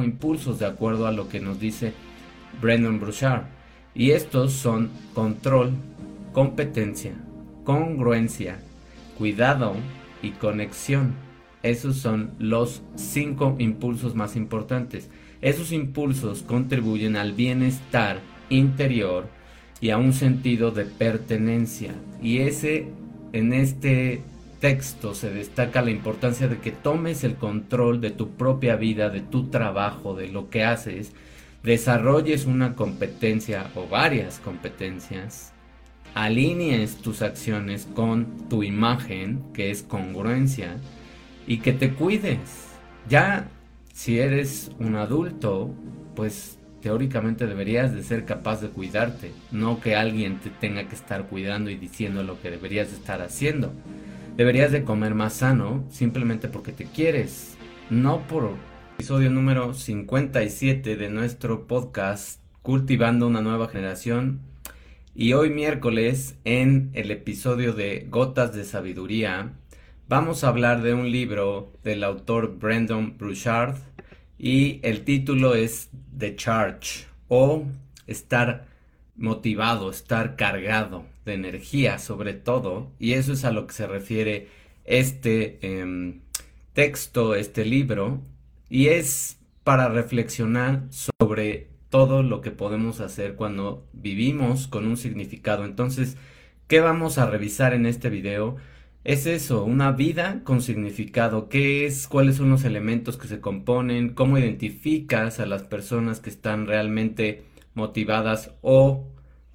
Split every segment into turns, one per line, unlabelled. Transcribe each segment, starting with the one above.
impulsos de acuerdo a lo que nos dice Brendan Bouchard. Y estos son control, competencia, congruencia, cuidado y conexión. Esos son los cinco impulsos más importantes. Esos impulsos contribuyen al bienestar interior y a un sentido de pertenencia. Y ese en este texto se destaca la importancia de que tomes el control de tu propia vida, de tu trabajo, de lo que haces, desarrolles una competencia o varias competencias, alinees tus acciones con tu imagen, que es congruencia, y que te cuides. Ya si eres un adulto, pues teóricamente deberías de ser capaz de cuidarte, no que alguien te tenga que estar cuidando y diciendo lo que deberías de estar haciendo. Deberías de comer más sano simplemente porque te quieres, no por episodio número 57 de nuestro podcast Cultivando una nueva generación. Y hoy miércoles en el episodio de Gotas de Sabiduría vamos a hablar de un libro del autor Brandon Bouchard y el título es The Charge o estar motivado, estar cargado de energía sobre todo, y eso es a lo que se refiere este em, texto, este libro, y es para reflexionar sobre todo lo que podemos hacer cuando vivimos con un significado. Entonces, ¿qué vamos a revisar en este video? Es eso, una vida con significado. ¿Qué es? ¿Cuáles son los elementos que se componen? ¿Cómo identificas a las personas que están realmente motivadas o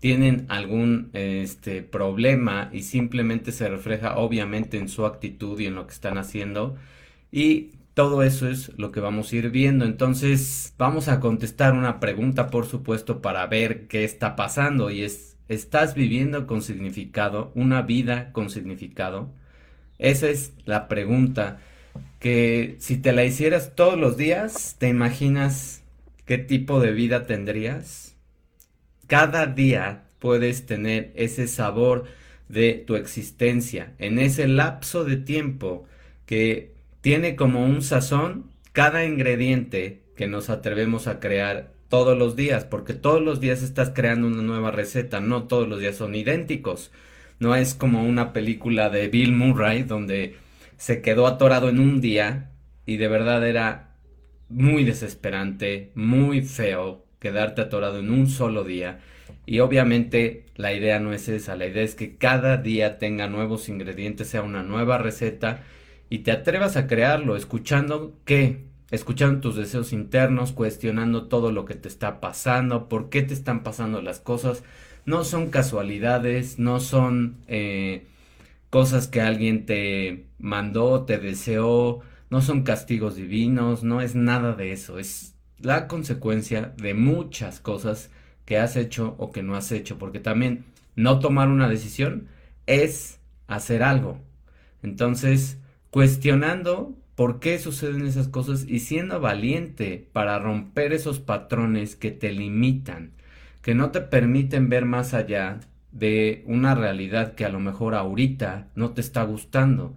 tienen algún este, problema y simplemente se refleja obviamente en su actitud y en lo que están haciendo. Y todo eso es lo que vamos a ir viendo. Entonces vamos a contestar una pregunta, por supuesto, para ver qué está pasando. Y es, ¿estás viviendo con significado? ¿Una vida con significado? Esa es la pregunta que si te la hicieras todos los días, ¿te imaginas qué tipo de vida tendrías? Cada día puedes tener ese sabor de tu existencia, en ese lapso de tiempo que tiene como un sazón cada ingrediente que nos atrevemos a crear todos los días, porque todos los días estás creando una nueva receta, no todos los días son idénticos. No es como una película de Bill Murray donde se quedó atorado en un día y de verdad era muy desesperante, muy feo, quedarte atorado en un solo día. Y obviamente la idea no es esa, la idea es que cada día tenga nuevos ingredientes, sea una nueva receta y te atrevas a crearlo escuchando qué, escuchando tus deseos internos, cuestionando todo lo que te está pasando, por qué te están pasando las cosas. No son casualidades, no son eh, cosas que alguien te mandó, te deseó, no son castigos divinos, no es nada de eso, es la consecuencia de muchas cosas que has hecho o que no has hecho, porque también no tomar una decisión es hacer algo. Entonces, cuestionando por qué suceden esas cosas y siendo valiente para romper esos patrones que te limitan, que no te permiten ver más allá de una realidad que a lo mejor ahorita no te está gustando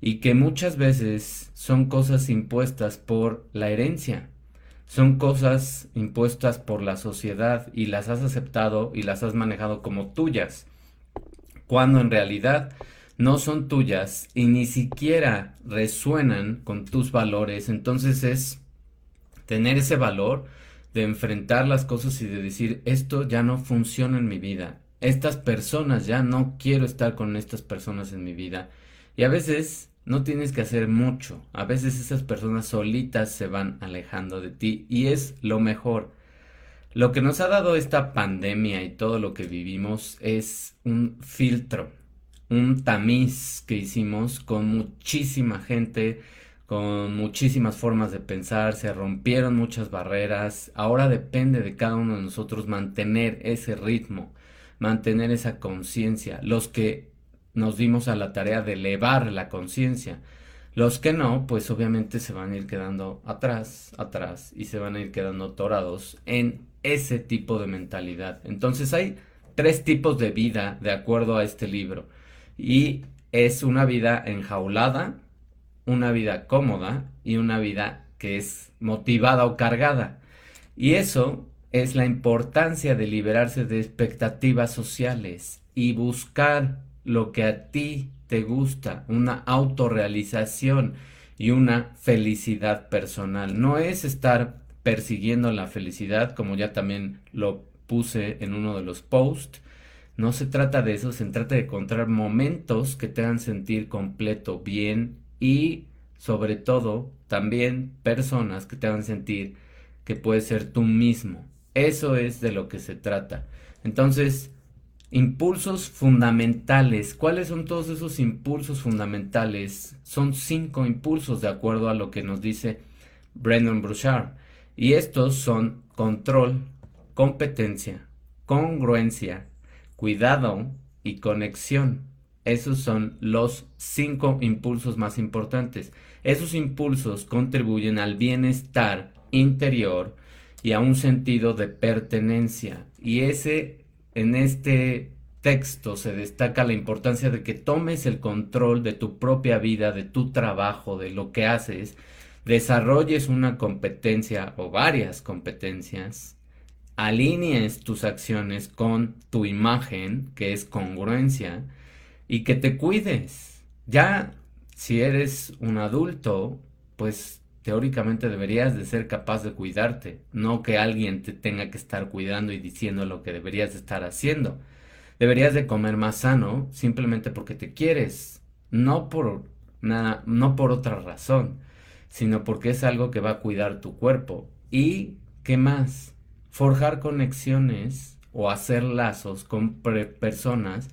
y que muchas veces son cosas impuestas por la herencia son cosas impuestas por la sociedad y las has aceptado y las has manejado como tuyas, cuando en realidad no son tuyas y ni siquiera resuenan con tus valores, entonces es tener ese valor de enfrentar las cosas y de decir esto ya no funciona en mi vida, estas personas ya no quiero estar con estas personas en mi vida y a veces no tienes que hacer mucho. A veces esas personas solitas se van alejando de ti y es lo mejor. Lo que nos ha dado esta pandemia y todo lo que vivimos es un filtro, un tamiz que hicimos con muchísima gente, con muchísimas formas de pensar, se rompieron muchas barreras. Ahora depende de cada uno de nosotros mantener ese ritmo, mantener esa conciencia. Los que nos dimos a la tarea de elevar la conciencia. Los que no, pues obviamente se van a ir quedando atrás, atrás y se van a ir quedando atorados en ese tipo de mentalidad. Entonces hay tres tipos de vida de acuerdo a este libro y es una vida enjaulada, una vida cómoda y una vida que es motivada o cargada. Y eso es la importancia de liberarse de expectativas sociales y buscar lo que a ti te gusta, una autorrealización y una felicidad personal. No es estar persiguiendo la felicidad, como ya también lo puse en uno de los posts. No se trata de eso, se trata de encontrar momentos que te hagan sentir completo, bien y sobre todo también personas que te hagan sentir que puedes ser tú mismo. Eso es de lo que se trata. Entonces, impulsos fundamentales. ¿Cuáles son todos esos impulsos fundamentales? Son cinco impulsos de acuerdo a lo que nos dice Brendan Brouchard. Y estos son control, competencia, congruencia, cuidado y conexión. Esos son los cinco impulsos más importantes. Esos impulsos contribuyen al bienestar interior y a un sentido de pertenencia. Y ese, en este texto se destaca la importancia de que tomes el control de tu propia vida, de tu trabajo, de lo que haces, desarrolles una competencia o varias competencias, alinees tus acciones con tu imagen, que es congruencia, y que te cuides. Ya si eres un adulto, pues teóricamente deberías de ser capaz de cuidarte, no que alguien te tenga que estar cuidando y diciendo lo que deberías de estar haciendo. Deberías de comer más sano simplemente porque te quieres, no por nada, no por otra razón, sino porque es algo que va a cuidar tu cuerpo. ¿Y qué más? Forjar conexiones o hacer lazos con personas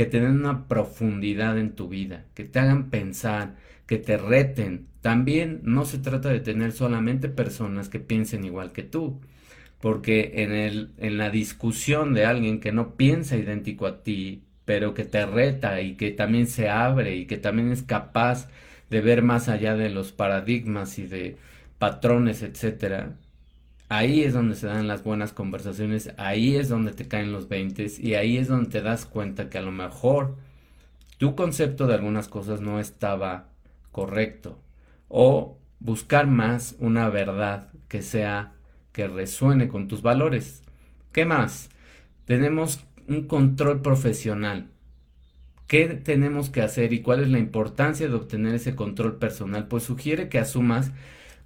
que te den una profundidad en tu vida, que te hagan pensar, que te reten. También no se trata de tener solamente personas que piensen igual que tú, porque en, el, en la discusión de alguien que no piensa idéntico a ti, pero que te reta y que también se abre y que también es capaz de ver más allá de los paradigmas y de patrones, etcétera, ahí es donde se dan las buenas conversaciones, ahí es donde te caen los veintes y ahí es donde te das cuenta que a lo mejor tu concepto de algunas cosas no estaba correcto o buscar más una verdad que sea que resuene con tus valores. ¿Qué más? Tenemos un control profesional. ¿Qué tenemos que hacer y cuál es la importancia de obtener ese control personal? Pues sugiere que asumas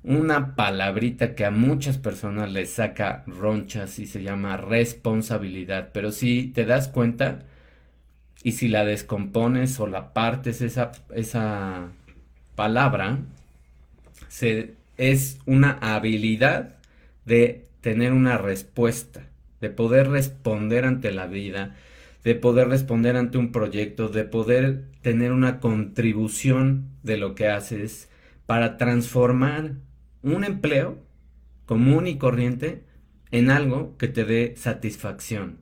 una palabrita que a muchas personas les saca ronchas y se llama responsabilidad. Pero si te das cuenta y si la descompones o la partes esa, esa palabra, se, es una habilidad de tener una respuesta, de poder responder ante la vida, de poder responder ante un proyecto, de poder tener una contribución de lo que haces para transformar un empleo común y corriente en algo que te dé satisfacción.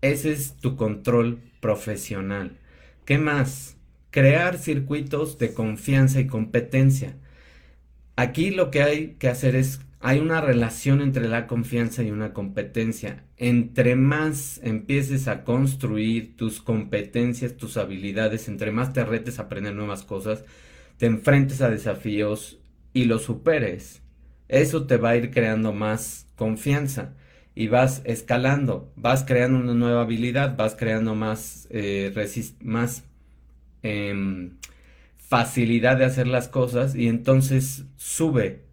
Ese es tu control profesional. ¿Qué más? Crear circuitos de confianza y competencia. Aquí lo que hay que hacer es, hay una relación entre la confianza y una competencia. Entre más empieces a construir tus competencias, tus habilidades, entre más te retes a aprender nuevas cosas, te enfrentes a desafíos y lo superes, eso te va a ir creando más confianza y vas escalando, vas creando una nueva habilidad, vas creando más, eh, más em, facilidad de hacer las cosas y entonces sube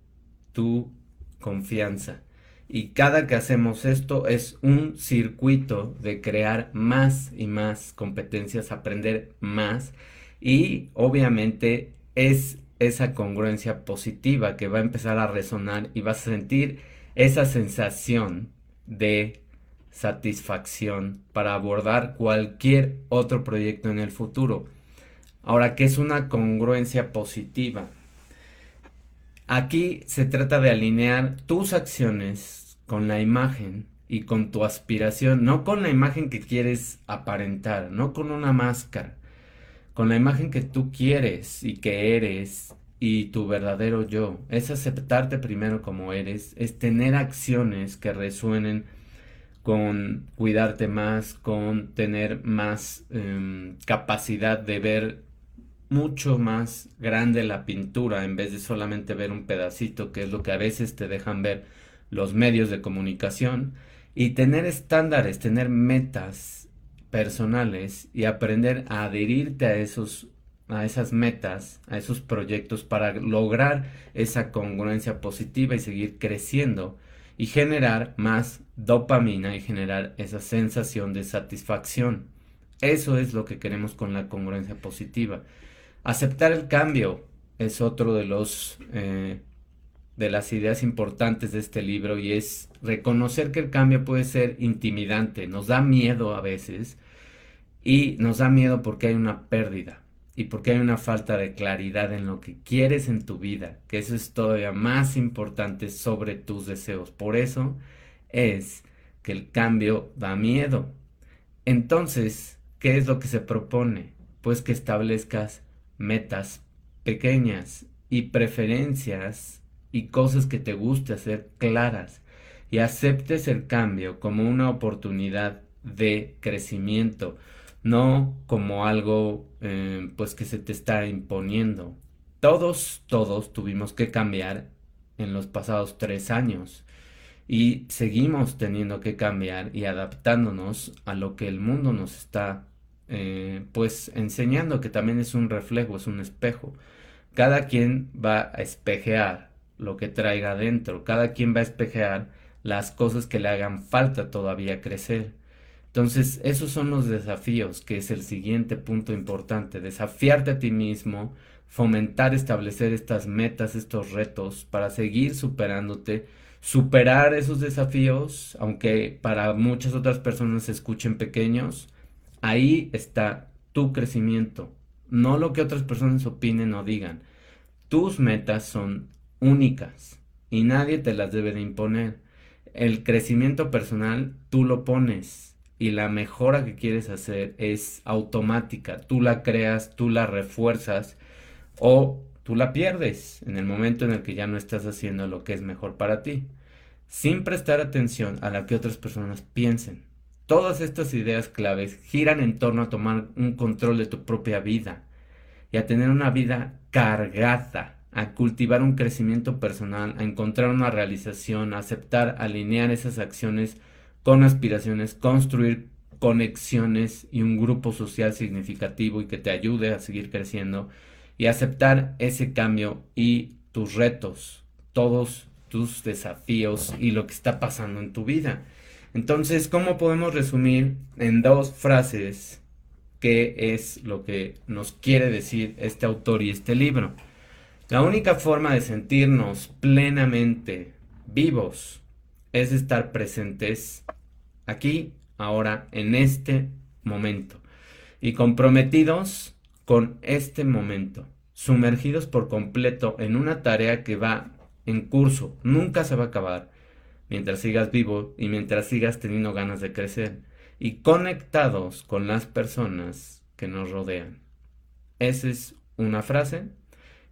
tu confianza. Y cada que hacemos esto es un circuito de crear más y más competencias, aprender más y obviamente es esa congruencia positiva que va a empezar a resonar y vas a sentir esa sensación de satisfacción para abordar cualquier otro proyecto en el futuro. Ahora, ¿qué es una congruencia positiva? Aquí se trata de alinear tus acciones con la imagen y con tu aspiración, no con la imagen que quieres aparentar, no con una máscara, con la imagen que tú quieres y que eres y tu verdadero yo. Es aceptarte primero como eres, es tener acciones que resuenen con cuidarte más, con tener más em, capacidad de ver mucho más grande la pintura en vez de solamente ver un pedacito, que es lo que a veces te dejan ver los medios de comunicación, y tener estándares, tener metas personales y aprender a adherirte a esos a esas metas, a esos proyectos para lograr esa congruencia positiva y seguir creciendo y generar más dopamina y generar esa sensación de satisfacción. Eso es lo que queremos con la congruencia positiva. Aceptar el cambio es otro de los eh, de las ideas importantes de este libro y es reconocer que el cambio puede ser intimidante, nos da miedo a veces y nos da miedo porque hay una pérdida y porque hay una falta de claridad en lo que quieres en tu vida, que eso es todavía más importante sobre tus deseos. Por eso es que el cambio da miedo. Entonces, ¿qué es lo que se propone? Pues que establezcas metas pequeñas y preferencias y cosas que te guste hacer claras y aceptes el cambio como una oportunidad de crecimiento, no como algo eh, pues que se te está imponiendo. Todos, todos tuvimos que cambiar en los pasados tres años y seguimos teniendo que cambiar y adaptándonos a lo que el mundo nos está eh, pues enseñando que también es un reflejo, es un espejo. Cada quien va a espejear lo que traiga adentro, cada quien va a espejear las cosas que le hagan falta todavía crecer. Entonces, esos son los desafíos, que es el siguiente punto importante, desafiarte a ti mismo, fomentar, establecer estas metas, estos retos para seguir superándote, superar esos desafíos, aunque para muchas otras personas se escuchen pequeños, ahí está tu crecimiento, no lo que otras personas opinen o digan. Tus metas son únicas y nadie te las debe de imponer. El crecimiento personal tú lo pones y la mejora que quieres hacer es automática. Tú la creas, tú la refuerzas o tú la pierdes en el momento en el que ya no estás haciendo lo que es mejor para ti. Sin prestar atención a lo que otras personas piensen. Todas estas ideas claves giran en torno a tomar un control de tu propia vida y a tener una vida cargada a cultivar un crecimiento personal, a encontrar una realización, a aceptar, alinear esas acciones con aspiraciones, construir conexiones y un grupo social significativo y que te ayude a seguir creciendo y aceptar ese cambio y tus retos, todos tus desafíos y lo que está pasando en tu vida. Entonces, ¿cómo podemos resumir en dos frases qué es lo que nos quiere decir este autor y este libro? La única forma de sentirnos plenamente vivos es estar presentes aquí, ahora, en este momento. Y comprometidos con este momento, sumergidos por completo en una tarea que va en curso, nunca se va a acabar, mientras sigas vivo y mientras sigas teniendo ganas de crecer. Y conectados con las personas que nos rodean. Esa es una frase.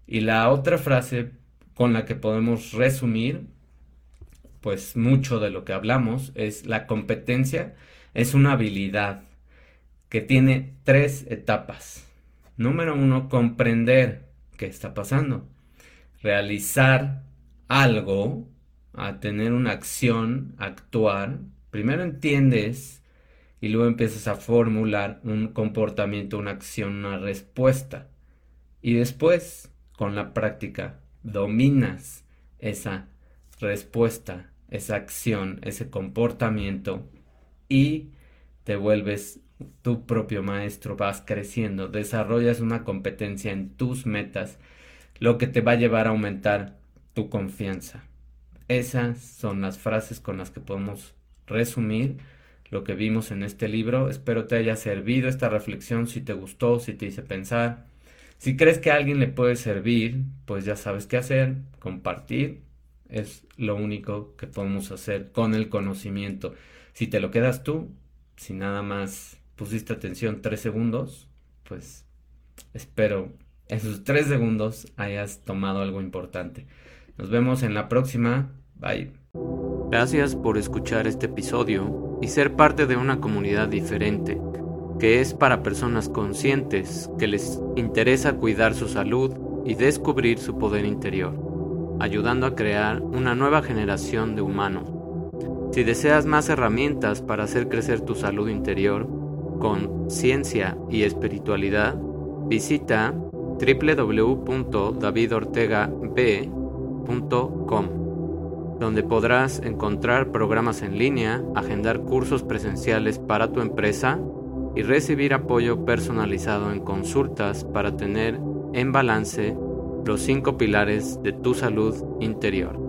Y la otra frase con la que podemos resumir, pues mucho de lo que hablamos, es la competencia es una habilidad que tiene tres etapas. Número uno, comprender qué está pasando. Realizar algo, a tener una acción, actuar. Primero entiendes y luego empiezas a formular un comportamiento, una acción, una respuesta. Y después con la práctica dominas esa respuesta, esa acción, ese comportamiento y te vuelves tu propio maestro, vas creciendo, desarrollas una competencia en tus metas, lo que te va a llevar a aumentar tu confianza. Esas son las frases con las que podemos resumir lo que vimos en este libro. Espero te haya servido esta reflexión, si te gustó, si te hice pensar. Si crees que a alguien le puede servir, pues ya sabes qué hacer, compartir es lo único que podemos hacer con el conocimiento. Si te lo quedas tú, si nada más pusiste atención tres segundos, pues espero esos tres segundos hayas tomado algo importante. Nos vemos en la próxima. Bye.
Gracias por escuchar este episodio y ser parte de una comunidad diferente
que es para personas conscientes que les interesa cuidar su salud y descubrir su poder interior, ayudando a crear una nueva generación de humanos. Si deseas más herramientas para hacer crecer tu salud interior con ciencia y espiritualidad, visita www.davidortegab.com, donde podrás encontrar programas en línea, agendar cursos presenciales para tu empresa y recibir apoyo personalizado en consultas para tener en balance los cinco pilares de tu salud interior.